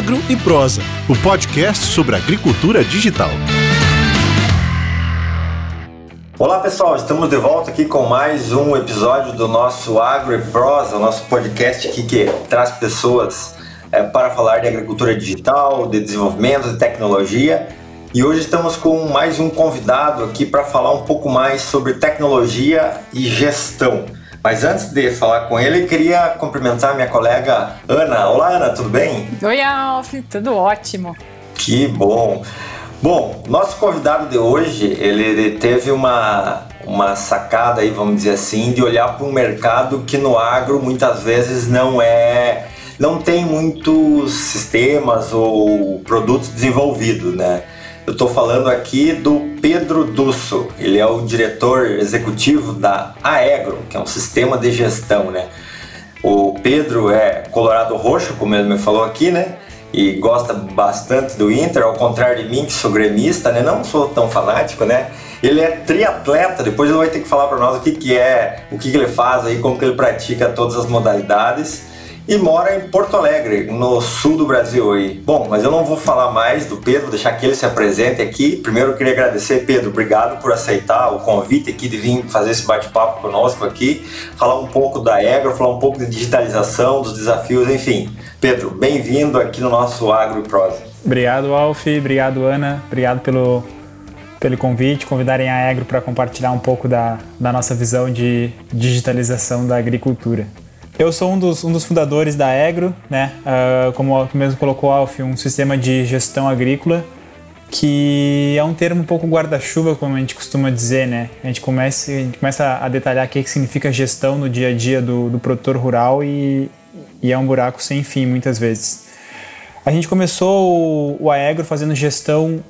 Agro e Prosa, o podcast sobre agricultura digital. Olá pessoal, estamos de volta aqui com mais um episódio do nosso Agro e Prosa, nosso podcast aqui que traz pessoas é, para falar de agricultura digital, de desenvolvimento, de tecnologia. E hoje estamos com mais um convidado aqui para falar um pouco mais sobre tecnologia e gestão. Mas antes de falar com ele, queria cumprimentar minha colega Ana. Olá, Ana, tudo bem? Oi, Alf, tudo ótimo. Que bom. Bom, nosso convidado de hoje, ele teve uma, uma sacada aí, vamos dizer assim, de olhar para um mercado que no agro muitas vezes não é não tem muitos sistemas ou produtos desenvolvidos, né? Eu estou falando aqui do Pedro Dusso. Ele é o diretor executivo da Aegro, que é um sistema de gestão, né? O Pedro é colorado roxo, como ele me falou aqui, né? E gosta bastante do Inter, ao contrário de mim, que sou gremista, né? Não sou tão fanático, né? Ele é triatleta, depois ele vai ter que falar para nós o que, que é, o que, que ele faz aí, como que ele pratica todas as modalidades e mora em Porto Alegre, no sul do Brasil aí. Bom, mas eu não vou falar mais do Pedro, deixar que ele se apresente aqui. Primeiro eu queria agradecer, Pedro, obrigado por aceitar o convite aqui de vir fazer esse bate-papo conosco aqui, falar um pouco da Agro, falar um pouco de digitalização, dos desafios, enfim. Pedro, bem-vindo aqui no nosso Agro e Prosa. Obrigado, Alf, obrigado, Ana, obrigado pelo, pelo convite, convidarem a Agro para compartilhar um pouco da, da nossa visão de digitalização da agricultura. Eu sou um dos, um dos fundadores da Agro, né? Uh, como mesmo colocou Alf, um sistema de gestão agrícola que é um termo um pouco guarda-chuva, como a gente costuma dizer, né? A gente começa, a, gente começa a detalhar o que significa gestão no dia a dia do, do produtor rural e, e, é um buraco sem fim muitas vezes. A gente começou o, o Aegro fazendo gestão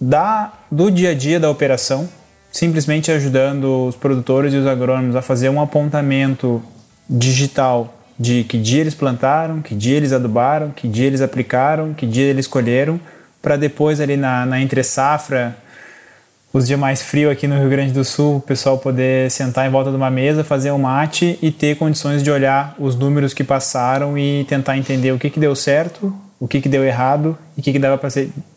da, do dia a dia da operação, simplesmente ajudando os produtores e os agrônomos a fazer um apontamento digital de que dia eles plantaram, que dia eles adubaram, que dia eles aplicaram, que dia eles colheram, para depois ali na, na entre safra, os dias mais frios aqui no Rio Grande do Sul, o pessoal poder sentar em volta de uma mesa, fazer um mate e ter condições de olhar os números que passaram e tentar entender o que, que deu certo, o que, que deu errado e o que, que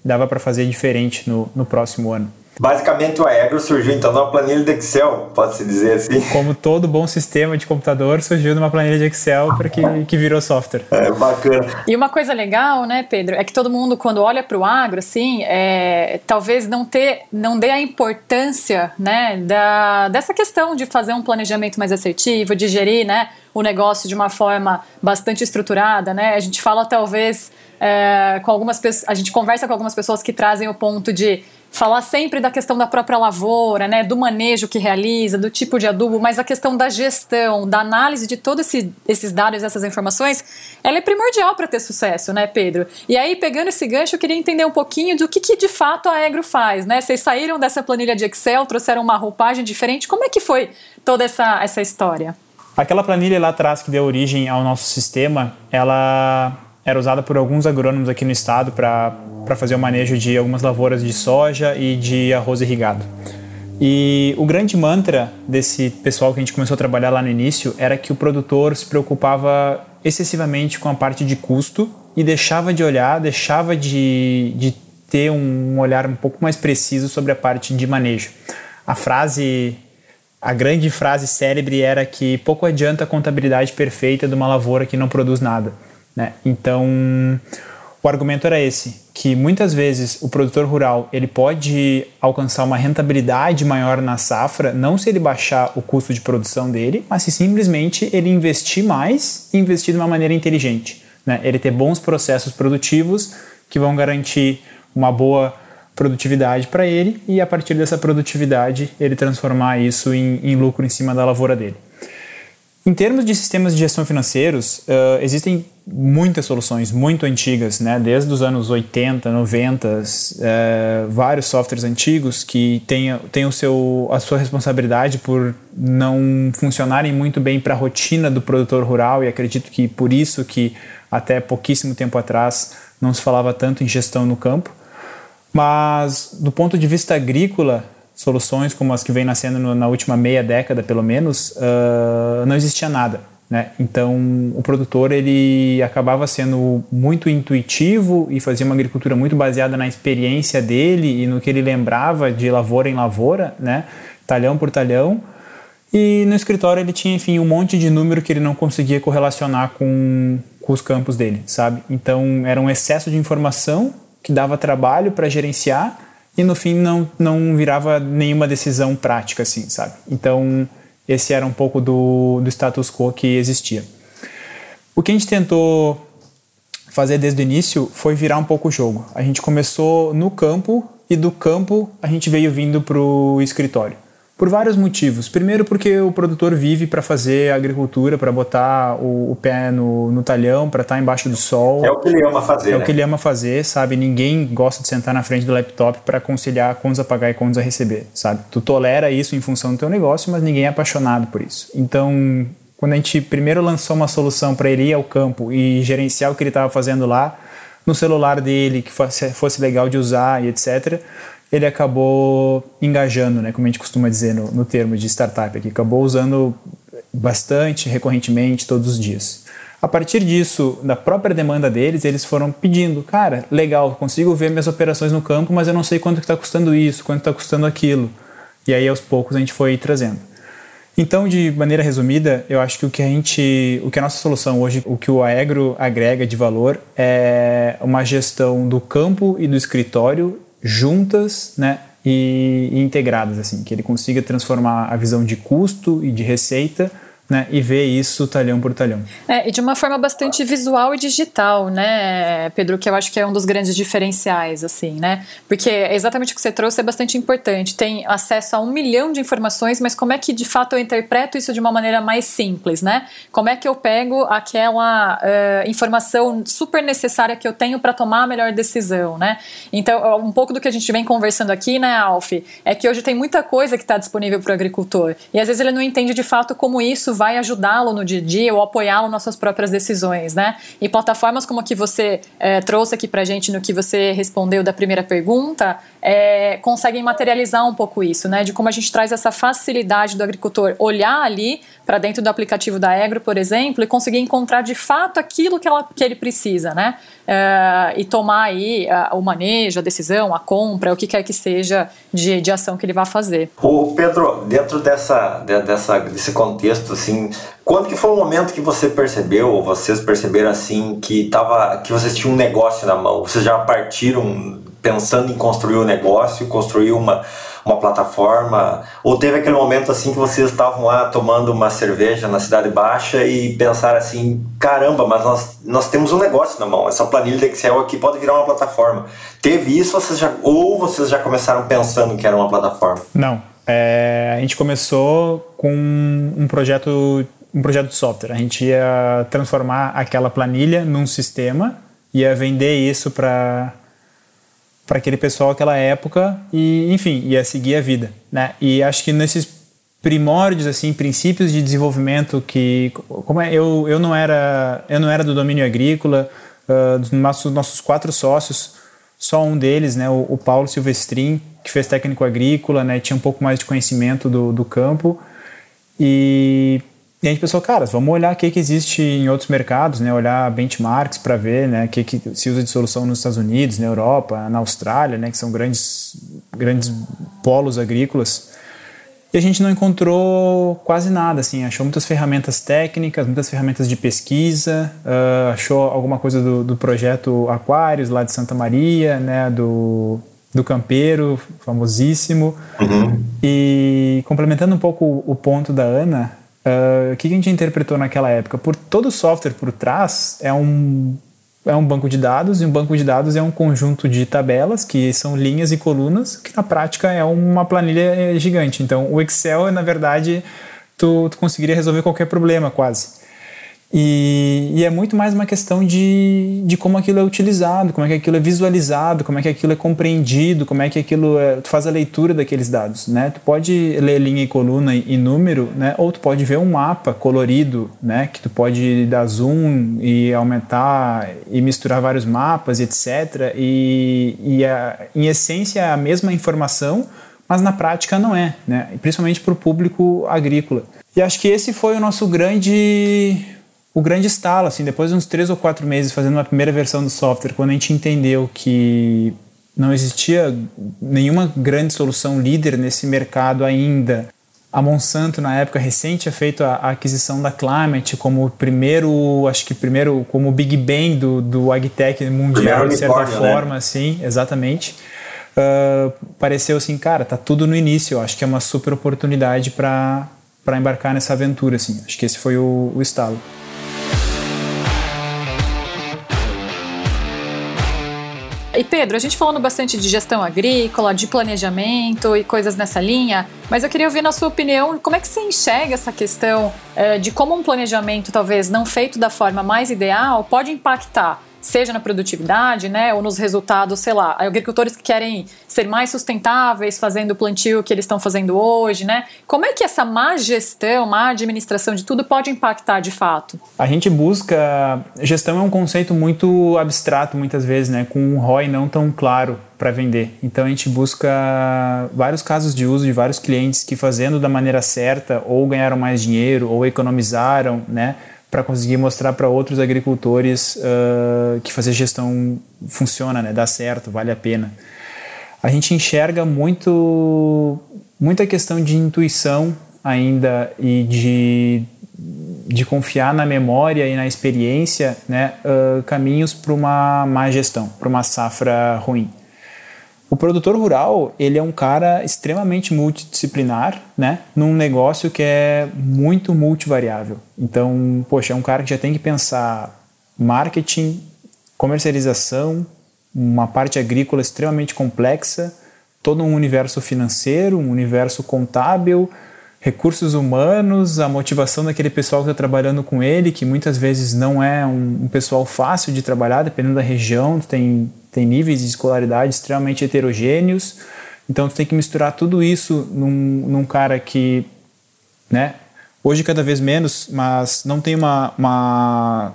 dava para fazer diferente no, no próximo ano. Basicamente, o Aegro surgiu então numa planilha de Excel, pode-se dizer assim. Como todo bom sistema de computador, surgiu numa planilha de Excel para que, que virou software. É bacana. E uma coisa legal, né, Pedro, é que todo mundo, quando olha para o agro, assim, é, talvez não, ter, não dê a importância né, da, dessa questão de fazer um planejamento mais assertivo, de gerir né, o negócio de uma forma bastante estruturada. Né? A gente fala, talvez, é, com algumas pessoas, a gente conversa com algumas pessoas que trazem o ponto de falar sempre da questão da própria lavoura, né, do manejo que realiza, do tipo de adubo, mas a questão da gestão, da análise de todos esse, esses dados, essas informações, ela é primordial para ter sucesso, né, Pedro? E aí, pegando esse gancho, eu queria entender um pouquinho do que, que de fato a Agro faz, né? Vocês saíram dessa planilha de Excel, trouxeram uma roupagem diferente, como é que foi toda essa, essa história? Aquela planilha lá atrás que deu origem ao nosso sistema, ela era usada por alguns agrônomos aqui no estado para fazer o manejo de algumas lavouras de soja e de arroz irrigado. E o grande mantra desse pessoal que a gente começou a trabalhar lá no início era que o produtor se preocupava excessivamente com a parte de custo e deixava de olhar, deixava de, de ter um olhar um pouco mais preciso sobre a parte de manejo. A frase, a grande frase célebre era que pouco adianta a contabilidade perfeita de uma lavoura que não produz nada. Né? Então, o argumento era esse, que muitas vezes o produtor rural ele pode alcançar uma rentabilidade maior na safra, não se ele baixar o custo de produção dele, mas se simplesmente ele investir mais e investir de uma maneira inteligente. Né? Ele ter bons processos produtivos que vão garantir uma boa produtividade para ele e a partir dessa produtividade ele transformar isso em, em lucro em cima da lavoura dele. Em termos de sistemas de gestão financeiros, uh, existem muitas soluções muito antigas, né? desde os anos 80, 90, uh, vários softwares antigos que têm, têm o seu, a sua responsabilidade por não funcionarem muito bem para a rotina do produtor rural e acredito que por isso que até pouquíssimo tempo atrás não se falava tanto em gestão no campo. Mas do ponto de vista agrícola, soluções como as que vem nascendo no, na última meia década, pelo menos, uh, não existia nada. Né? Então, o produtor ele acabava sendo muito intuitivo e fazia uma agricultura muito baseada na experiência dele e no que ele lembrava de lavoura em lavoura, né? talhão por talhão. E no escritório ele tinha, enfim, um monte de número que ele não conseguia correlacionar com, com os campos dele, sabe? Então, era um excesso de informação que dava trabalho para gerenciar e no fim não, não virava nenhuma decisão prática, assim, sabe? Então, esse era um pouco do, do status quo que existia. O que a gente tentou fazer desde o início foi virar um pouco o jogo. A gente começou no campo e do campo a gente veio vindo para o escritório. Por vários motivos. Primeiro, porque o produtor vive para fazer agricultura, para botar o, o, pé no, no talhão, para estar tá embaixo do sol. É o que ele ama fazer. É né? o que ele ama fazer, sabe? Ninguém gosta de sentar na frente do laptop para conciliar contas a pagar e contas a receber, sabe? Tu tolera isso em função do teu negócio, mas ninguém é apaixonado por isso. Então, quando a gente primeiro lançou uma solução para ele ir ao campo e gerenciar o que ele estava fazendo lá, no celular dele, que fosse, fosse legal de usar e etc ele acabou engajando, né, como a gente costuma dizer no, no termo de startup aqui, acabou usando bastante, recorrentemente, todos os dias. A partir disso, da própria demanda deles, eles foram pedindo, cara, legal, consigo ver minhas operações no campo, mas eu não sei quanto está custando isso, quanto está custando aquilo. E aí, aos poucos, a gente foi trazendo. Então, de maneira resumida, eu acho que o que a gente, o que a nossa solução hoje, o que o Aegro agrega de valor é uma gestão do campo e do escritório juntas, né, e, integradas assim, que ele consiga transformar a visão de custo e de receita né, e ver isso talhão por talhão. É, e de uma forma bastante visual e digital, né, Pedro, que eu acho que é um dos grandes diferenciais, assim, né, porque exatamente o que você trouxe é bastante importante, tem acesso a um milhão de informações, mas como é que de fato eu interpreto isso de uma maneira mais simples, né, como é que eu pego aquela uh, informação super necessária que eu tenho para tomar a melhor decisão, né, então um pouco do que a gente vem conversando aqui, né, Alf, é que hoje tem muita coisa que está disponível para o agricultor, e às vezes ele não entende de fato como isso vai ajudá-lo no dia a dia ou apoiá-lo nas suas próprias decisões, né? E plataformas como a que você é, trouxe aqui para gente no que você respondeu da primeira pergunta, é, conseguem materializar um pouco isso, né? De como a gente traz essa facilidade do agricultor olhar ali para dentro do aplicativo da Egro, por exemplo, e conseguir encontrar de fato aquilo que, ela, que ele precisa, né? É, e tomar aí o manejo, a decisão, a compra, o que quer que seja de, de ação que ele vai fazer. O Pedro, dentro dessa, dessa, desse contexto, assim, quando que foi o momento que você percebeu, ou vocês perceberam assim, que, tava, que vocês tinham um negócio na mão? Vocês já partiram pensando em construir um negócio, construir uma, uma plataforma? Ou teve aquele momento assim que vocês estavam lá tomando uma cerveja na Cidade Baixa e pensaram assim, caramba, mas nós, nós temos um negócio na mão, essa planilha de Excel aqui pode virar uma plataforma. Teve isso vocês já, ou vocês já começaram pensando que era uma plataforma? Não. É, a gente começou com um projeto um projeto de software. A gente ia transformar aquela planilha num sistema, ia vender isso para para aquele pessoal aquela época e enfim ia seguir a vida né? E acho que nesses primórdios assim princípios de desenvolvimento que como é eu, eu não era eu não era do domínio agrícola uh, dos nossos nossos quatro sócios só um deles né? O, o, Paulo Silvestrin que fez técnico agrícola né? Tinha um pouco mais de conhecimento do, do campo. E e a gente pensou, cara, vamos olhar o que, que existe em outros mercados, né? Olhar benchmarks para ver, né? O que, que se usa de solução nos Estados Unidos, na Europa, na Austrália, né? Que são grandes, grandes polos agrícolas. E a gente não encontrou quase nada, assim. Achou muitas ferramentas técnicas, muitas ferramentas de pesquisa. Uh, achou alguma coisa do, do projeto Aquários, lá de Santa Maria, né? Do, do Campeiro, famosíssimo. Uhum. E complementando um pouco o ponto da Ana, Uh, o que a gente interpretou naquela época? Por todo o software por trás é um, é um banco de dados, e um banco de dados é um conjunto de tabelas, que são linhas e colunas, que na prática é uma planilha gigante. Então, o Excel, na verdade, tu, tu conseguiria resolver qualquer problema quase. E, e, é muito mais uma questão de, de como aquilo é utilizado, como é que aquilo é visualizado, como é que aquilo é compreendido, como é que aquilo é, tu faz a leitura daqueles dados, né? Tu pode ler linha e coluna e, número, né? Ou tu pode ver um mapa colorido, né? Que tu pode dar zoom e aumentar e misturar vários mapas, etc. E, e a, em essência é a mesma informação, mas na prática não é, né? principalmente para o público agrícola. E acho que esse foi o nosso grande o grande estalo, assim, depois de uns três ou quatro meses fazendo uma primeira versão do software, quando a gente entendeu que não existia nenhuma grande solução líder nesse mercado ainda. A Monsanto, na época recente, tinha feito a, a aquisição da Climate como o primeiro, acho que primeiro, como o Big Bang do, do agtech mundial, de certa né? forma, né? assim, exatamente. Uh, pareceu assim, cara, tá tudo no início, eu acho que é uma super oportunidade para embarcar nessa aventura, assim. Acho que esse foi o, o estalo. E Pedro, a gente falando bastante de gestão agrícola, de planejamento e coisas nessa linha, mas eu queria ouvir na sua opinião como é que você enxerga essa questão eh, de como um planejamento talvez não feito da forma mais ideal pode impactar seja na produtividade, né, ou nos resultados, sei lá, agricultores que querem ser mais sustentáveis fazendo o plantio que eles estão fazendo hoje, né? Como é que essa má gestão, má administração de tudo pode impactar de fato? A gente busca gestão é um conceito muito abstrato muitas vezes, né, com um ROI não tão claro para vender. Então a gente busca vários casos de uso de vários clientes que fazendo da maneira certa ou ganharam mais dinheiro ou economizaram, né? Para conseguir mostrar para outros agricultores uh, que fazer gestão funciona, né? dá certo, vale a pena. A gente enxerga muito muita questão de intuição ainda e de, de confiar na memória e na experiência, né? Uh, caminhos para uma má gestão, para uma safra ruim. O produtor rural, ele é um cara extremamente multidisciplinar, né? Num negócio que é muito multivariável. Então, poxa, é um cara que já tem que pensar marketing, comercialização, uma parte agrícola extremamente complexa, todo um universo financeiro, um universo contábil, recursos humanos, a motivação daquele pessoal que está trabalhando com ele, que muitas vezes não é um, um pessoal fácil de trabalhar, dependendo da região, tem tem níveis de escolaridade extremamente heterogêneos. Então, tu tem que misturar tudo isso num, num cara que, né, hoje cada vez menos, mas não tem uma, uma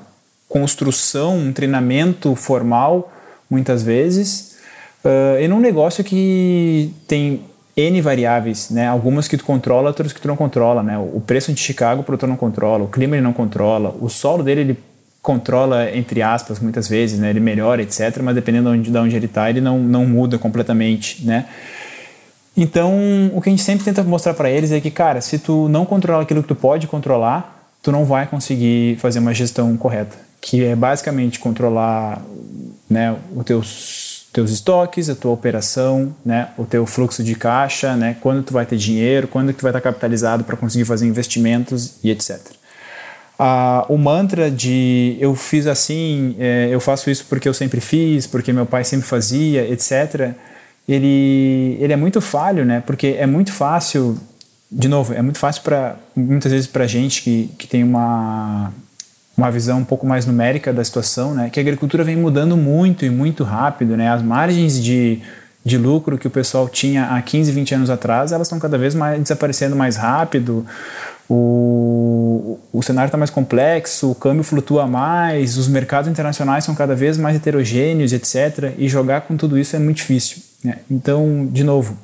construção, um treinamento formal, muitas vezes, uh, e num negócio que tem N variáveis, né? Algumas que tu controla, outras que tu não controla, né? O preço de Chicago o produtor não controla, o clima ele não controla, o solo dele ele controla, entre aspas, muitas vezes, né? Ele melhora, etc. Mas dependendo de onde, de onde ele está, ele não, não muda completamente, né? Então, o que a gente sempre tenta mostrar para eles é que, cara, se tu não controlar aquilo que tu pode controlar, tu não vai conseguir fazer uma gestão correta, que é basicamente controlar, né, os teus teus estoques, a tua operação, né, o teu fluxo de caixa, né, quando tu vai ter dinheiro, quando tu vai estar capitalizado para conseguir fazer investimentos e etc a, o mantra de eu fiz assim, é, eu faço isso porque eu sempre fiz, porque meu pai sempre fazia, etc., ele, ele é muito falho, né? Porque é muito fácil, de novo, é muito fácil para muitas vezes para gente que, que tem uma, uma visão um pouco mais numérica da situação, né? Que a agricultura vem mudando muito e muito rápido, né? As margens de, de lucro que o pessoal tinha há 15, 20 anos atrás, elas estão cada vez mais desaparecendo mais rápido o, o cenário está mais complexo, o câmbio flutua mais, os mercados internacionais são cada vez mais heterogêneos, etc. E jogar com tudo isso é muito difícil. Né? Então, de novo,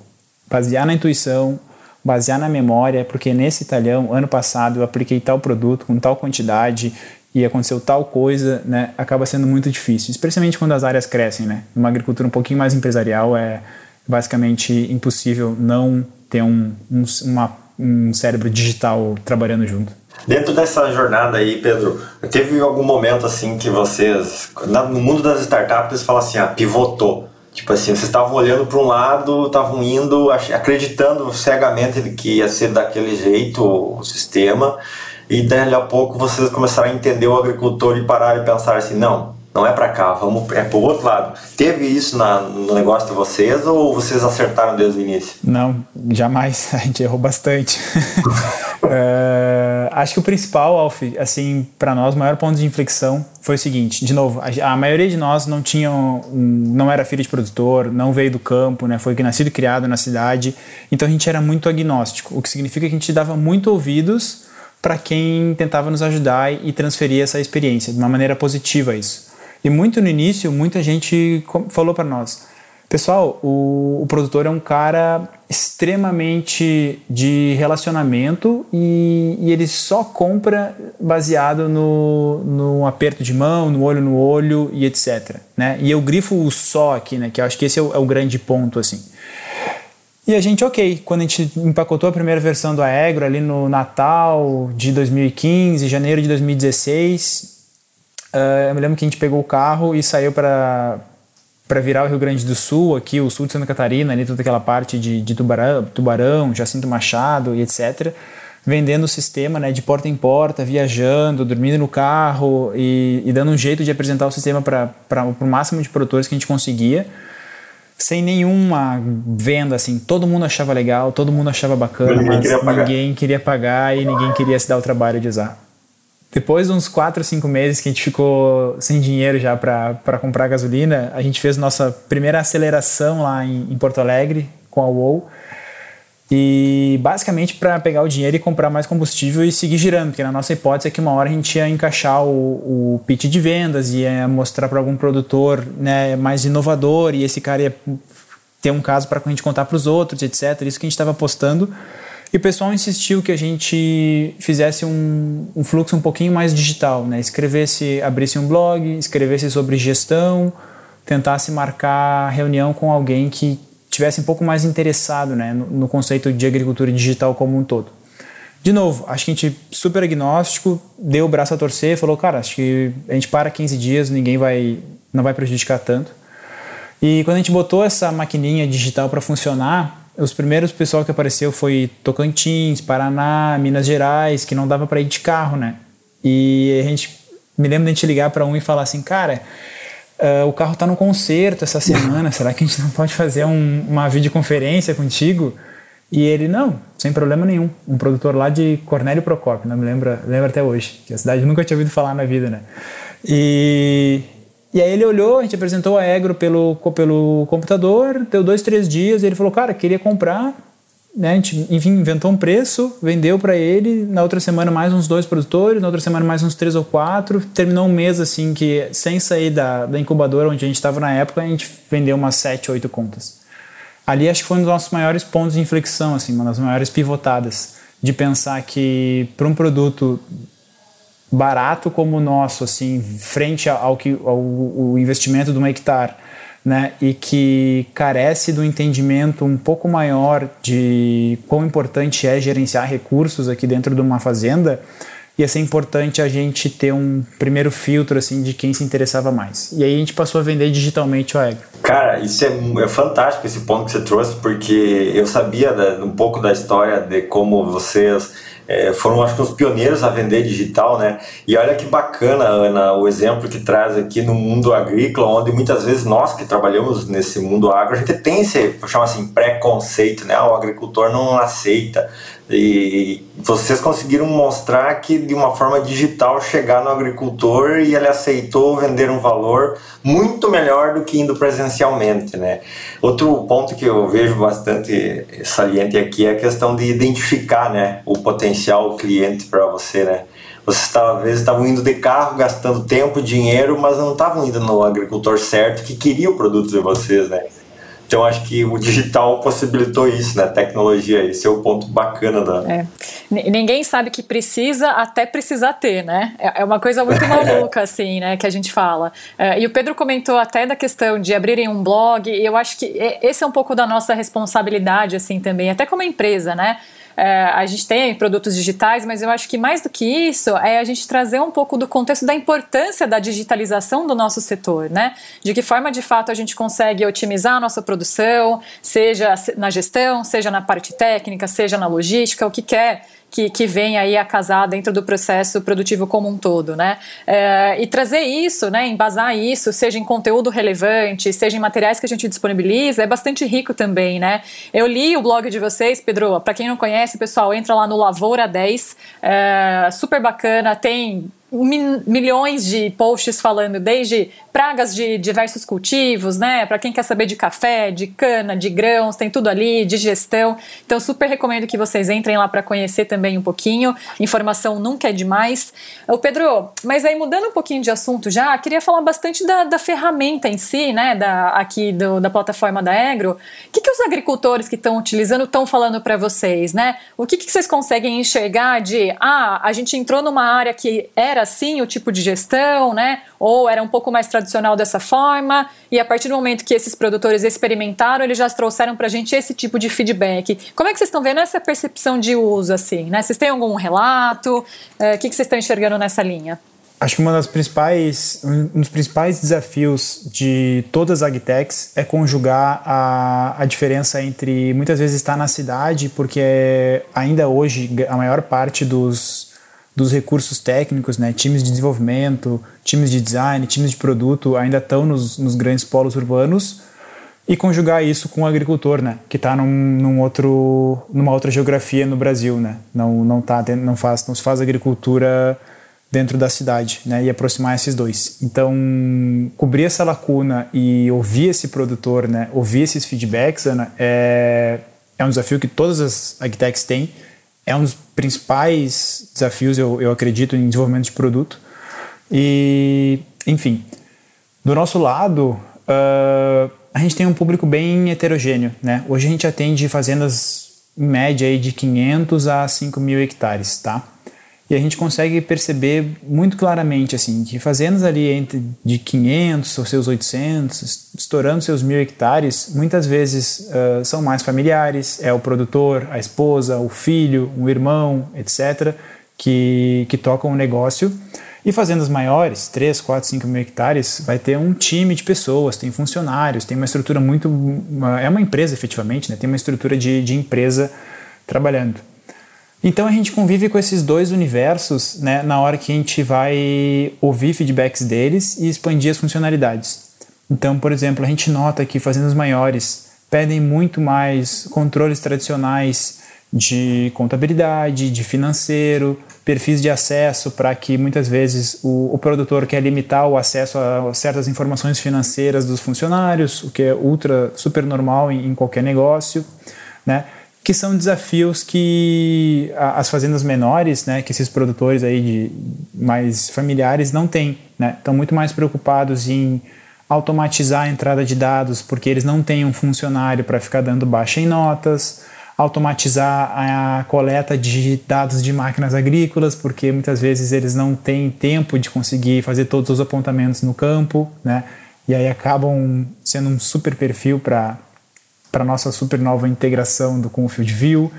basear na intuição, basear na memória, porque nesse talhão, ano passado, eu apliquei tal produto com tal quantidade e aconteceu tal coisa, né? acaba sendo muito difícil, especialmente quando as áreas crescem. Né? Numa agricultura um pouquinho mais empresarial, é basicamente impossível não ter um, um uma um cérebro digital trabalhando junto. Dentro dessa jornada aí, Pedro, teve algum momento assim que vocês, no mundo das startups, falam assim, ah, pivotou. Tipo assim, vocês estavam olhando para um lado, estavam indo, acreditando cegamente que ia ser daquele jeito o sistema, e daí a pouco vocês começaram a entender o agricultor e pararam e pensar assim, não, não é para cá, vamos é pro outro lado. Teve isso na, no negócio de vocês ou vocês acertaram desde o início? Não, jamais. A gente errou bastante. uh, acho que o principal, Alf, assim, para nós, o maior ponto de inflexão foi o seguinte: de novo, a, a maioria de nós não tinha, um, não era filho de produtor, não veio do campo, né? Foi nascido e criado na cidade. Então a gente era muito agnóstico, o que significa que a gente dava muito ouvidos para quem tentava nos ajudar e transferir essa experiência de uma maneira positiva isso. E muito no início, muita gente falou para nós: Pessoal, o, o, produtor é um cara extremamente de relacionamento e, e, ele só compra baseado no, no aperto de mão, no olho no olho e etc. Né? E eu grifo o só aqui, né? que eu acho que esse é o, é o grande ponto. assim. E a gente, ok, quando a gente empacotou a primeira versão do Aegro ali no Natal de 2015, janeiro de 2016, uh, eu me lembro que a gente pegou o carro e saiu para para virar o Rio Grande do Sul, aqui o sul de Santa Catarina, ali toda aquela parte de, de Tubarão, Tubarão, Jacinto Machado e etc., vendendo o sistema né, de porta em porta, viajando, dormindo no carro e, e dando um jeito de apresentar o sistema para o máximo de produtores que a gente conseguia, sem nenhuma venda, assim, todo mundo achava legal, todo mundo achava bacana, ninguém mas queria ninguém queria pagar e ninguém queria se dar o trabalho de usar. Depois de uns 4 ou 5 meses que a gente ficou sem dinheiro já para comprar gasolina, a gente fez nossa primeira aceleração lá em, em Porto Alegre com a WOW. E basicamente para pegar o dinheiro e comprar mais combustível e seguir girando, porque na nossa hipótese é que uma hora a gente ia encaixar o, o pitch de vendas, ia mostrar para algum produtor né, mais inovador e esse cara ia ter um caso para a gente contar para os outros, etc. Isso que a gente estava apostando. E o pessoal insistiu que a gente fizesse um, um, fluxo um pouquinho mais digital, né? Escrevesse, abrisse um blog, escrevesse sobre gestão, tentasse marcar reunião com alguém que tivesse um pouco mais interessado, né, no, no conceito de agricultura digital como um todo. De novo, acho que a gente super agnóstico, deu o braço a torcer, falou, cara, acho que a gente para 15 dias, ninguém vai, não vai prejudicar tanto. E quando a gente botou essa maquininha digital para funcionar, os primeiros pessoal que apareceu foi Tocantins, Paraná, Minas Gerais, que não dava para ir de carro, né? E a gente me lembro de a gente ligar para um e falar assim, cara, uh, o carro está no concerto essa semana, será que a gente não pode fazer um, uma videoconferência contigo? E ele, não, sem problema nenhum. Um produtor lá de Cornélio Procópio, não me lembra, lembro até hoje, que a cidade nunca tinha ouvido falar na vida, né? E, e aí ele olhou, a gente apresentou a Egro pelo, pelo computador, deu dois, três dias, ele falou, cara, queria comprar, né? A gente, enfim, inventou um preço, vendeu para ele, na outra semana mais uns dois produtores, na outra semana mais uns três ou quatro, terminou um mês assim que, sem sair da, da incubadora onde a gente estava na época, a gente vendeu umas sete, oito contas. Ali acho que foi um dos nossos maiores pontos de inflexão, assim, uma das maiores pivotadas, de pensar que para um produto barato como o nosso, assim, frente ao, que, ao, ao investimento de um hectare, né, e que carece do entendimento um pouco maior de quão importante é gerenciar recursos aqui dentro de uma fazenda, ia ser importante a gente ter um primeiro filtro assim de quem se interessava mais. E aí a gente passou a vender digitalmente o Agro. Cara, isso é, é fantástico esse ponto que você trouxe, porque eu sabia da, um pouco da história de como vocês é, foram acho que os pioneiros a vender digital, né? E olha que bacana, Ana, o exemplo que traz aqui no mundo agrícola, onde muitas vezes nós que trabalhamos nesse mundo agro, a gente tem esse, chama assim, preconceito, né? Ah, o agricultor não aceita. E vocês conseguiram mostrar que de uma forma digital chegar no agricultor e ele aceitou vender um valor muito melhor do que indo presencialmente, né? Outro ponto que eu vejo bastante saliente aqui é a questão de identificar, né, o potencial cliente para você, né? Vocês vezes estavam indo de carro, gastando tempo, dinheiro, mas não estavam indo no agricultor certo que queria o produto de vocês, né? Então acho que o digital possibilitou isso, né? tecnologia, esse é o ponto bacana da. É. Ninguém sabe que precisa até precisar ter, né? É, é uma coisa muito maluca, assim, né? Que a gente fala. É, e o Pedro comentou até da questão de abrirem um blog, e eu acho que esse é um pouco da nossa responsabilidade, assim, também, até como empresa, né? É, a gente tem produtos digitais, mas eu acho que mais do que isso é a gente trazer um pouco do contexto da importância da digitalização do nosso setor, né? De que forma de fato a gente consegue otimizar a nossa produção, seja na gestão, seja na parte técnica, seja na logística, o que quer que, que vem aí a casar dentro do processo produtivo como um todo, né? É, e trazer isso, né, embasar isso, seja em conteúdo relevante, seja em materiais que a gente disponibiliza, é bastante rico também, né? Eu li o blog de vocês, Pedro, para quem não conhece, pessoal, entra lá no Lavoura 10, é, super bacana, tem milhões de posts falando desde pragas de diversos cultivos, né? Para quem quer saber de café, de cana, de grãos, tem tudo ali, de gestão. Então, super recomendo que vocês entrem lá para conhecer também um pouquinho. Informação nunca é demais. Ô, Pedro, mas aí mudando um pouquinho de assunto já, queria falar bastante da, da ferramenta em si, né? Da, aqui do, da plataforma da Egro. O que, que os agricultores que estão utilizando estão falando para vocês, né? O que, que vocês conseguem enxergar de, ah, a gente entrou numa área que era assim o tipo de gestão, né? Ou era um pouco mais tradicional dessa forma, e a partir do momento que esses produtores experimentaram, eles já trouxeram para a gente esse tipo de feedback. Como é que vocês estão vendo essa percepção de uso, assim, né? Vocês têm algum relato? Eh, o que, que vocês estão enxergando nessa linha? Acho que uma das principais, um dos principais desafios de todas as agtechs é conjugar a, a diferença entre muitas vezes estar na cidade, porque ainda hoje a maior parte dos dos recursos técnicos, né? times de desenvolvimento, times de design, times de produto ainda estão nos, nos grandes polos urbanos e conjugar isso com o agricultor, né, que está num, num, outro, numa outra geografia no Brasil, né, não não tá não faz não se faz agricultura dentro da cidade, né, e aproximar esses dois. Então, cobrir essa lacuna e ouvir esse produtor, né, ouvir esses feedbacks, Ana, é é um desafio que todas as agtechs têm é um dos principais desafios, eu, eu acredito, em desenvolvimento de produto. E, enfim, do nosso lado, uh, a gente tem um público bem heterogêneo. Né? Hoje a gente atende fazendas em média aí de 500 a 5 mil hectares, tá? E a gente consegue perceber muito claramente assim que fazendas ali entre de 500 ou seus 800, estourando seus mil hectares, muitas vezes uh, são mais familiares, é o produtor, a esposa, o filho, o irmão, etc., que, que tocam o negócio. E fazendas maiores, 3, 4, 5 mil hectares, vai ter um time de pessoas, tem funcionários, tem uma estrutura muito. Uma, é uma empresa efetivamente, né? tem uma estrutura de, de empresa trabalhando. Então a gente convive com esses dois universos né, na hora que a gente vai ouvir feedbacks deles e expandir as funcionalidades. Então, por exemplo, a gente nota que fazendas maiores pedem muito mais controles tradicionais de contabilidade, de financeiro, perfis de acesso para que muitas vezes o, o, produtor quer limitar o acesso a certas informações financeiras dos funcionários, o que é ultra super normal em, em qualquer negócio, né? Que são desafios que as fazendas menores, né, que esses produtores aí de mais familiares não têm, né? Estão muito mais preocupados em automatizar a entrada de dados, porque eles não têm um funcionário para ficar dando baixa em notas, automatizar a coleta de dados de máquinas agrícolas, porque muitas vezes eles não têm tempo de conseguir fazer todos os apontamentos no campo, né? E aí acabam sendo um super perfil para para nossa super nova integração do, com o Field View.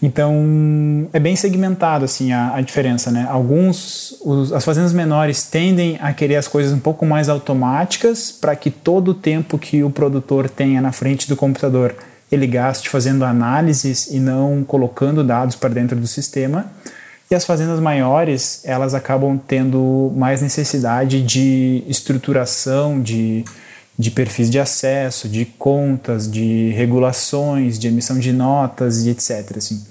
Então, é bem segmentado assim a, a diferença, né? Alguns, os, as fazendas menores tendem a querer as coisas um pouco mais automáticas para que todo o tempo que o produtor tenha na frente do computador ele gaste fazendo análises e não colocando dados para dentro do sistema. E as fazendas maiores, elas acabam tendo mais necessidade de estruturação, de de perfis de acesso, de contas, de regulações, de emissão de notas e etc. Assim.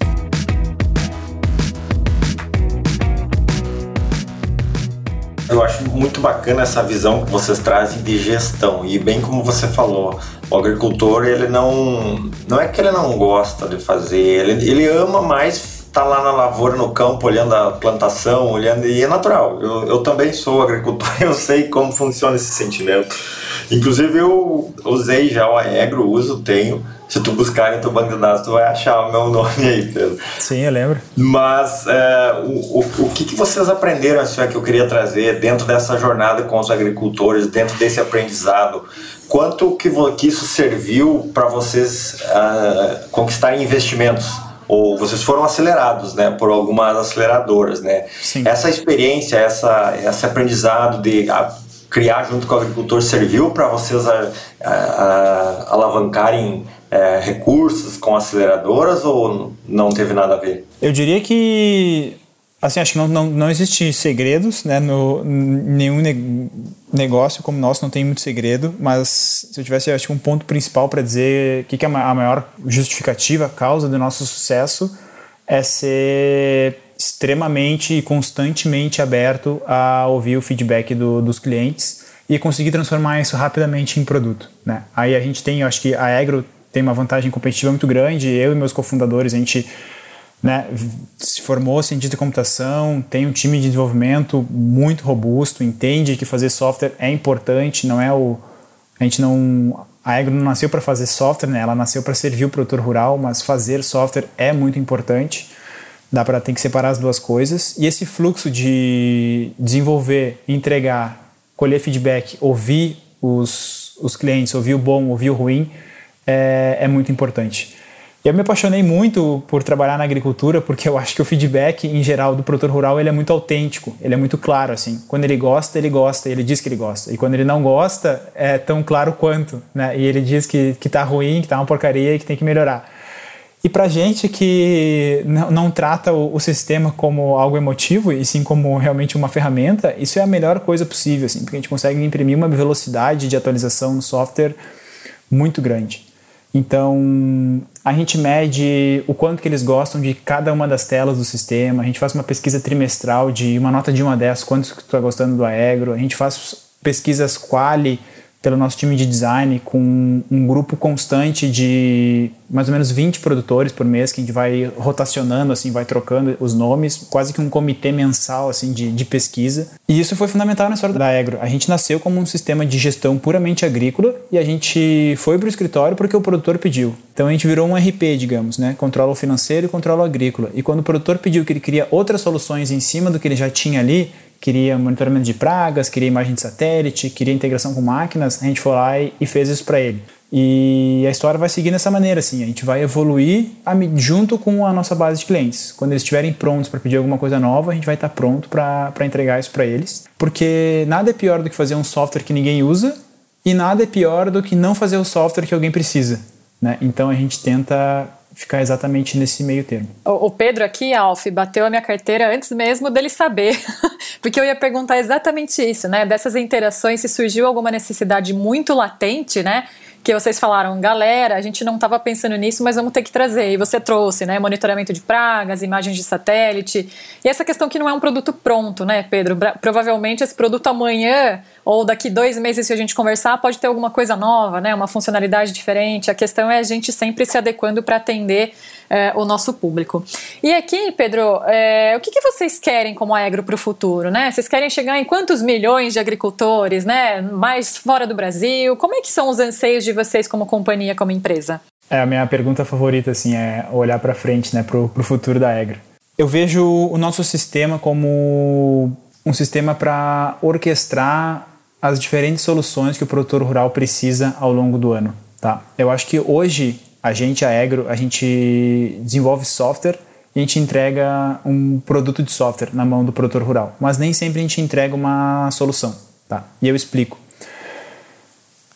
Eu acho muito bacana essa visão que vocês trazem de gestão e bem como você falou, o agricultor ele não não é que ele não gosta de fazer, ele, ele ama mais tá lá na lavoura, no campo, olhando a plantação, olhando. E é natural. Eu, eu também sou agricultor, eu sei como funciona esse sentimento. Inclusive, eu usei já o Aegro, uso, tenho. Se tu buscar em teu banco de dados, tu vai achar o meu nome aí, Pedro. Sim, eu lembro. Mas é, o, o, o que, que vocês aprenderam, isso é que eu queria trazer, dentro dessa jornada com os agricultores, dentro desse aprendizado? Quanto que, que isso serviu para vocês uh, conquistarem investimentos? Ou vocês foram acelerados, né, por algumas aceleradoras, né? Sim. Essa experiência, essa, esse aprendizado de criar junto com o agricultor serviu para vocês a, a, a alavancarem é, recursos com aceleradoras ou não teve nada a ver? Eu diria que assim, acho que não, não, não existe segredos, né? No, nenhum ne negócio como o nosso não tem muito segredo, mas se eu tivesse, acho que um ponto principal para dizer o que, que é a maior justificativa, causa do nosso sucesso é ser extremamente e constantemente aberto a ouvir o feedback do, dos clientes e conseguir transformar isso rapidamente em produto. Né? Aí a gente tem, eu acho que a Agro tem uma vantagem competitiva muito grande. Eu e meus cofundadores, a gente né, se formou cientista de computação, tem um time de desenvolvimento muito robusto, entende que fazer software é importante, não é o a gente não a Agro não nasceu para fazer software, né? Ela nasceu para servir o produtor rural, mas fazer software é muito importante. Dá para ter que separar as duas coisas. E esse fluxo de desenvolver, entregar, colher feedback, ouvir os, os clientes, ouvir o bom, ouvir o ruim, é, é muito importante. Eu me apaixonei muito por trabalhar na agricultura, porque eu acho que o feedback, em geral, do produtor rural, ele é muito autêntico, ele é muito claro, assim. Quando ele gosta, ele gosta, ele diz que ele gosta. E quando ele não gosta, é tão claro quanto, né? E ele diz que, que tá ruim, que tá uma porcaria e que tem que melhorar. E pra gente que não, não trata o, o, sistema como algo emotivo, e sim como realmente uma ferramenta, isso é a melhor coisa possível, assim, porque a gente consegue imprimir uma velocidade de atualização no software muito grande. Então, a gente mede o quanto que eles gostam de cada uma das telas do sistema, a gente faz uma pesquisa trimestral de uma nota de 1 a 10, quantos que tu está gostando do Aegro, a gente faz pesquisas quali pelo nosso time de design, com um grupo constante de mais ou menos 20 produtores por mês, que a gente vai rotacionando, assim, vai trocando os nomes, quase que um comitê mensal assim, de, de pesquisa. E isso foi fundamental na história da Agro. A gente nasceu como um sistema de gestão puramente agrícola e a gente foi para o escritório porque o produtor pediu. Então a gente virou um RP, digamos, né? Controla o financeiro e controla o agrícola. E quando o produtor pediu que ele queria outras soluções em cima do que ele já tinha ali, queria monitoramento de pragas, queria imagem de satélite, queria integração com máquinas, a gente foi lá e, fez isso para ele. E a história vai seguir dessa maneira, assim, a gente vai evoluir junto com a nossa base de clientes. Quando eles estiverem prontos para pedir alguma coisa nova, a gente vai estar tá pronto para entregar isso para eles. Porque nada é pior do que fazer um software que ninguém usa e nada é pior do que não fazer o software que alguém precisa. Né? Então a gente tenta ficar exatamente nesse meio termo. O, Pedro aqui, Alf, bateu a minha carteira antes mesmo dele saber, porque eu ia perguntar exatamente isso, né? Dessas interações, se surgiu alguma necessidade muito latente, né? que vocês falaram, galera, a gente não estava pensando nisso, mas vamos ter que trazer. E você trouxe, né? Monitoramento de pragas, imagens de satélite. E essa questão que não é um produto pronto, né, Pedro? Provavelmente esse produto amanhã ou daqui dois meses se a gente conversar pode ter alguma coisa nova, né? Uma funcionalidade diferente. A questão é a gente sempre se adequando para atender é, o nosso público. E aqui, Pedro, é, o que, que, vocês querem como agro para o futuro, né? Vocês querem chegar em quantos milhões de agricultores, né? Mais fora do Brasil? Como é que são os anseios de vocês como companhia, como empresa? É a minha pergunta favorita, assim, é olhar para frente, né? Para o futuro da agro. Eu vejo o nosso sistema como um sistema para orquestrar as diferentes soluções que o produtor rural precisa ao longo do ano. Tá? Eu acho que hoje a gente, a Egro, a gente desenvolve software e a gente entrega um produto de software na mão do produtor rural, mas nem sempre a gente entrega uma solução. Tá? E eu explico.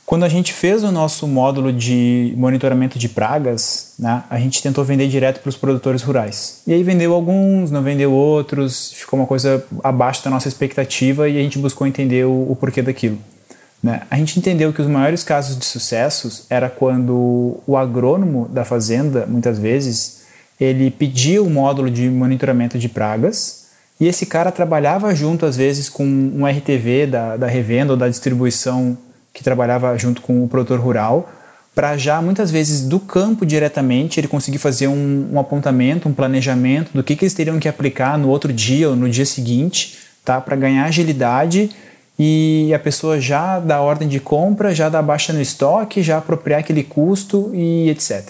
Quando a gente fez o nosso módulo de monitoramento de pragas, né, a gente tentou vender direto para os produtores rurais. E aí vendeu alguns, não vendeu outros, ficou uma coisa abaixo da nossa expectativa e a gente buscou entender o, o porquê daquilo. Né? A gente entendeu que os maiores casos de sucessos era quando o agrônomo da fazenda, muitas vezes, ele pedia o módulo de monitoramento de pragas e esse cara trabalhava junto, às vezes, com um RTV da, da revenda ou da distribuição que trabalhava junto com o produtor rural, para já muitas vezes do campo diretamente ele conseguir fazer um, um, apontamento, um planejamento do que, que eles teriam que aplicar no outro dia ou no dia seguinte, tá? para ganhar agilidade e a pessoa já dá ordem de compra, já dá baixa no estoque, já apropriar aquele custo e etc.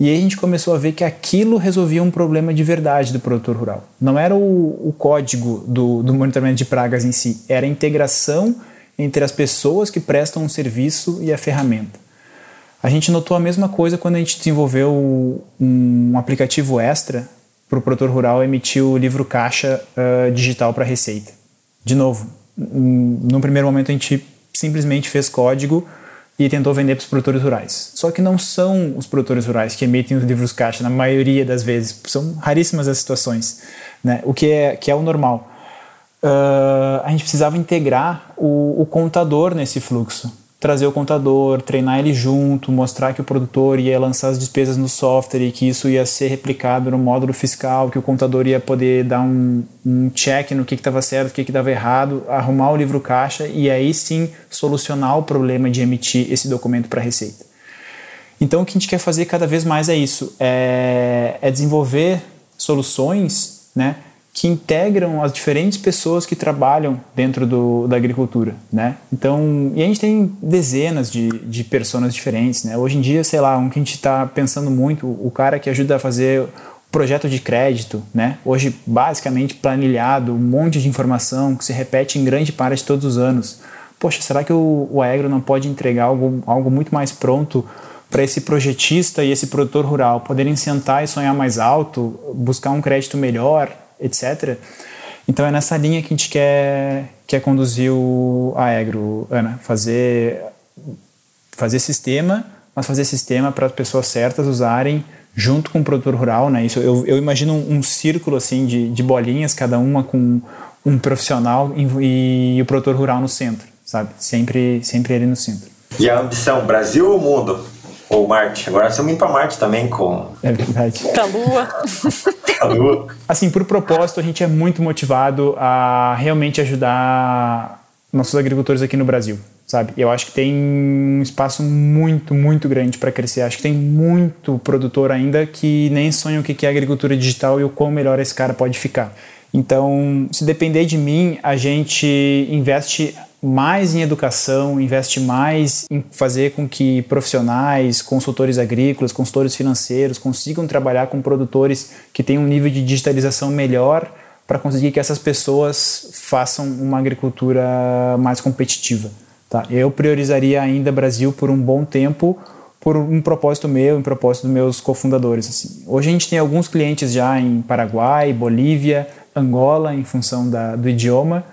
E aí a gente começou a ver que aquilo resolvia um problema de verdade do produtor rural. Não era o, o código do, do monitoramento de pragas em si, era a integração entre as pessoas que prestam um serviço e a ferramenta. A gente notou a mesma coisa quando a gente desenvolveu um aplicativo extra para o produtor rural emitir o livro caixa uh, digital para Receita. De novo, num primeiro momento a gente simplesmente fez código e tentou vender para os produtores rurais. Só que não são os produtores rurais que emitem os livros caixa na maioria das vezes, são raríssimas as situações, né? o que é, que é o normal. Uh, a gente precisava integrar o, o, contador nesse fluxo. trazer o contador, treinar ele junto, mostrar que o produtor ia lançar as despesas no software e que isso ia ser replicado no módulo fiscal, que o contador ia poder dar um, um check no que estava certo, o que estava errado, arrumar o livro caixa e aí sim solucionar o problema de emitir esse documento para a Receita. Então o que a gente quer fazer cada vez mais é isso, é, é desenvolver soluções, né, que integram as diferentes pessoas que trabalham dentro do, da agricultura, né? Então, e a gente tem dezenas de, de pessoas diferentes, né? Hoje em dia, sei lá, um que a gente está pensando muito, o cara que ajuda a fazer projeto de crédito, né? Hoje, basicamente, planilhado, um monte de informação que se repete em grande parte todos os anos. Poxa, será que o, o Agro não pode entregar algo, algo muito mais pronto para esse projetista e esse produtor rural poderem sentar e sonhar mais alto, buscar um crédito melhor, etc. Então é nessa linha que a gente quer, quer conduzir o, Agro, Ana, fazer, fazer sistema, mas fazer sistema para as pessoas certas usarem junto com o produtor rural, né? Isso eu, eu imagino um, um círculo assim de, de bolinhas, cada uma com um profissional e, e, o produtor rural no centro, sabe? Sempre, sempre ele no centro. E a ambição, Brasil ou mundo? Ou Marte? Agora estamos indo para Marte também com. É verdade. Pra Lua. a Lua. Assim, por propósito, a gente é muito motivado a realmente ajudar nossos agricultores aqui no Brasil, sabe? Eu acho que tem um espaço muito, muito grande para crescer. Acho que tem muito produtor ainda que nem sonha o que é agricultura digital e o quão melhor esse cara pode ficar. Então, se depender de mim, a gente investe mais em educação, investe mais em fazer com que profissionais, consultores agrícolas, consultores financeiros consigam trabalhar com produtores que têm um nível de digitalização melhor para conseguir que essas pessoas façam uma agricultura mais competitiva. Tá? Eu priorizaria ainda Brasil por um bom tempo por um propósito meu, um propósito dos meus cofundadores. Assim. Hoje a gente tem alguns clientes já em Paraguai, Bolívia, Angola, em função da, do idioma,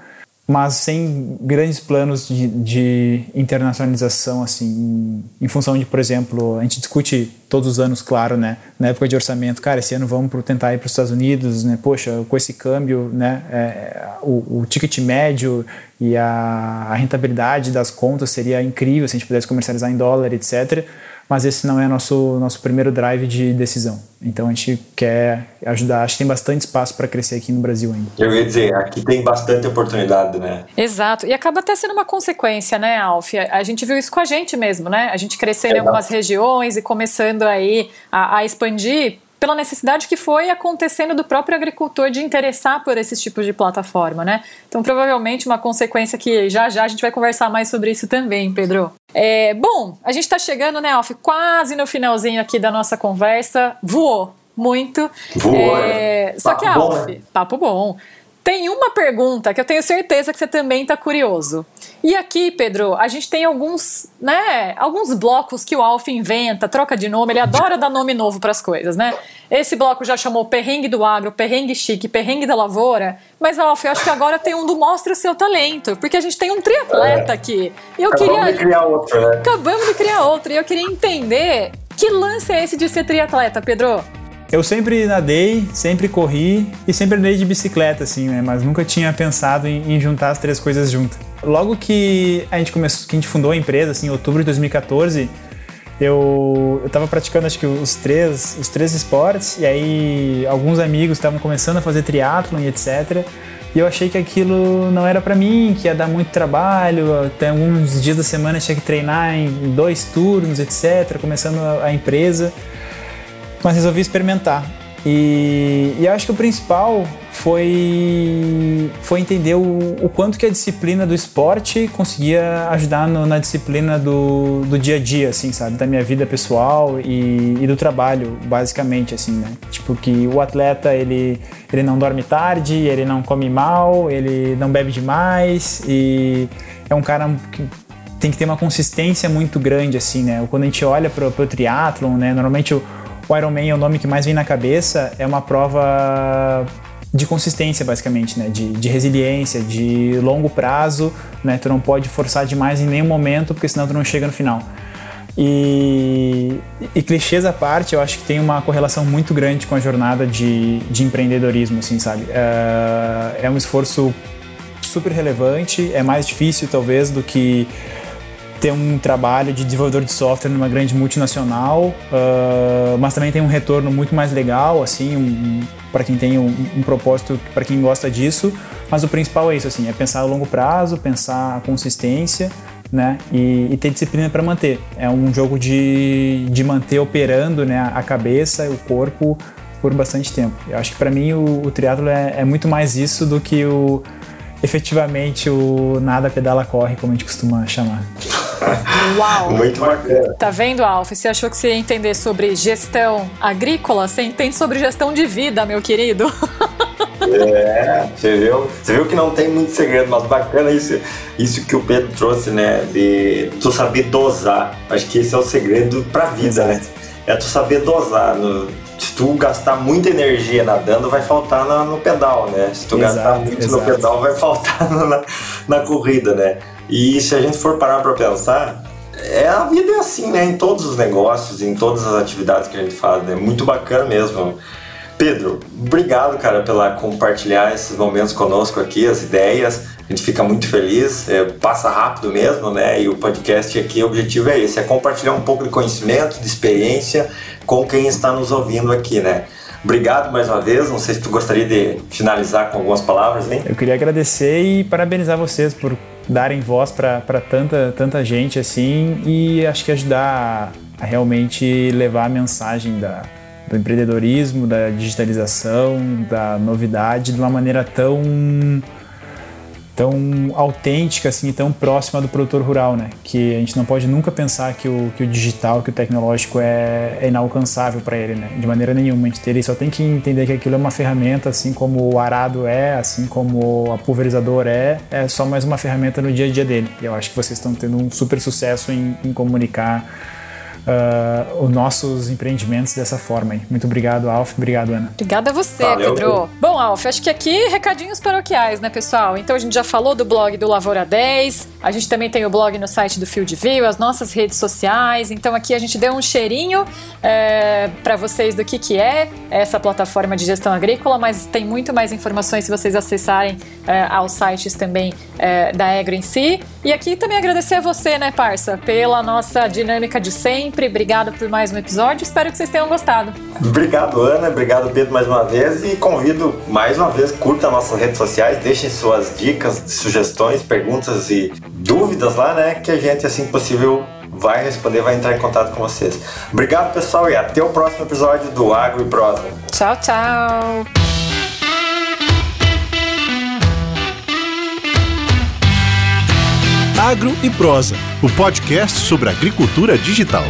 mas sem grandes planos de, de, internacionalização, assim, em função de, por exemplo, a gente discute todos os anos, claro, né, na época de orçamento, cara, esse ano vamos tentar ir para os Estados Unidos, né, poxa, com esse câmbio, né, é, o, o, ticket médio e a, a rentabilidade das contas seria incrível se a gente pudesse comercializar em dólar, etc., mas esse não é nosso nosso primeiro drive de decisão. Então a gente quer ajudar, acho que tem bastante espaço para crescer aqui no Brasil ainda. Eu ia dizer, aqui tem bastante oportunidade, né? Exato, e acaba até sendo uma consequência, né, Alf? A gente viu isso com a gente mesmo, né? A gente crescendo em algumas regiões e começando aí a, a expandir pela necessidade que foi acontecendo do próprio agricultor de interessar por esses tipos de plataforma, né? Então, provavelmente, uma consequência que já já a gente vai conversar mais sobre isso também, Pedro. É, bom, a gente está chegando, né, Alf, quase no finalzinho aqui da nossa conversa. Voou muito. Voou. É, só que, Alf, bom, né? papo bom. Tem uma pergunta que eu tenho certeza que você também está curioso. E aqui, Pedro, a gente tem alguns, né, alguns blocos que o Alf inventa, troca de nome, ele adora dar nome novo para as coisas, né? Esse bloco já chamou Perrengue do Agro, Perrengue Chique, Perrengue da Lavoura, mas Alf, eu acho que agora tem um do Mostra o seu talento, porque a gente tem um triatleta é. aqui. Eu Acabamos queria de criar outro, né? Acabamos de criar outro, e eu queria entender que lance é esse de ser triatleta, Pedro? Eu sempre nadei, sempre corri e sempre andei de bicicleta, assim, né? Mas nunca tinha pensado em, em juntar as três coisas juntas. Logo que a gente começou, que a gente fundou a empresa, assim, em outubro de 2014, eu, eu tava praticando acho que os três, os três esportes, e aí alguns amigos estavam começando a fazer triatlon e etc. E eu achei que aquilo não era para mim, que ia dar muito trabalho, até alguns dias da semana tinha que treinar em dois turnos, etc, começando a, a empresa mas resolvi experimentar. E, e acho que o principal foi, foi entender o, o, quanto que a disciplina do esporte conseguia ajudar no, na disciplina do, do dia a dia, assim, sabe? Da minha vida pessoal e, e, do trabalho, basicamente, assim, né? Tipo, que o atleta, ele, ele não dorme tarde, ele não come mal, ele não bebe demais e é um cara que tem que ter uma consistência muito grande, assim, né? Quando a gente olha para o triatlon, né? Normalmente o Ironman é o nome que mais vem na cabeça, é uma prova de consistência, basicamente, né? De, de, resiliência, de longo prazo, né? Tu não pode forçar demais em nenhum momento, porque senão tu não chega no final. E, e clichês à parte, eu acho que tem uma correlação muito grande com a jornada de, de empreendedorismo, assim, sabe? É, é um esforço super relevante, é mais difícil, talvez, do que ter um trabalho de desenvolvedor de software numa grande multinacional, uh, mas também tem um retorno muito mais legal, assim, um, para quem tem um, um propósito, para quem gosta disso. Mas o principal é isso, assim, é pensar a longo prazo, pensar a consistência, né? E, e ter disciplina para manter. É um jogo de, de manter operando, né, a cabeça, o corpo por bastante tempo. Eu acho que para mim o, o triatlo é, é muito mais isso do que o efetivamente o nada pedala corre, como a gente costuma chamar. Uau! Muito bacana. Tá vendo, Alf? Você achou que você ia entender sobre gestão agrícola? Você entende sobre gestão de vida, meu querido. É, você viu? Você viu que não tem muito segredo, mas bacana isso, isso que o Pedro trouxe, né? De tu saber dosar. Acho que esse é o segredo pra vida, né? É tu saber dosar. No, se tu gastar muita energia nadando, vai faltar na, no pedal, né? Se tu Exato, gastar muito exato. no pedal, vai faltar na, na corrida, né? E se a gente for parar pra pensar, é, a vida é assim, né? Em todos os negócios, em todas as atividades que a gente faz, né? Muito bacana mesmo. Pedro, obrigado, cara, pela compartilhar esses momentos conosco aqui, as ideias. A gente fica muito feliz, é, passa rápido mesmo, né? E o podcast aqui, o objetivo é esse, é compartilhar um pouco de conhecimento, de experiência com quem está nos ouvindo aqui, né? Obrigado mais uma vez. Não sei se tu gostaria de finalizar com algumas palavras, hein? Eu queria agradecer e parabenizar vocês por darem voz para tanta, tanta gente assim e acho que ajudar a, realmente levar a mensagem da, do empreendedorismo, da digitalização, da novidade de uma maneira tão tão autêntica assim, tão próxima do produtor rural, né? Que a gente não pode nunca pensar que o, que o digital, que o tecnológico é, é inalcançável para ele, né? De maneira nenhuma. A gente ele só tem que entender que aquilo é uma ferramenta, assim como o arado é, assim como a pulverizador é, é só mais uma ferramenta no dia a dia dele. E eu acho que vocês estão tendo um super sucesso em, em comunicar uh, os nossos empreendimentos dessa forma. Hein? Muito obrigado, Alf. Obrigado, Ana. Obrigada a você, Valeu. Pedro. Bom, Alf, acho que aqui recadinhos paroquiais, né, pessoal? Então a gente já falou do blog do Lavoura 10, a gente também tem o blog no site do Field View, as nossas redes sociais. Então aqui a gente deu um cheirinho é, para vocês do que, que é essa plataforma de gestão agrícola, mas tem muito mais informações se vocês acessarem é, aos sites também é, da Agro em si. E aqui também agradecer a você, né, parça, pela nossa dinâmica de sempre. Obrigado por mais um episódio. Espero que vocês tenham gostado. Obrigado, Ana. Obrigado, Pedro, mais uma vez. E convido mais uma vez, curta nossas redes sociais, deixem suas dicas, sugestões, perguntas e dúvidas lá, né? Que a gente, assim que possível, vai responder, vai entrar em contato com vocês. Obrigado, pessoal, e até o próximo episódio do Agro e Prosa. Tchau, tchau. Agro e Prosa, o podcast sobre agricultura digital.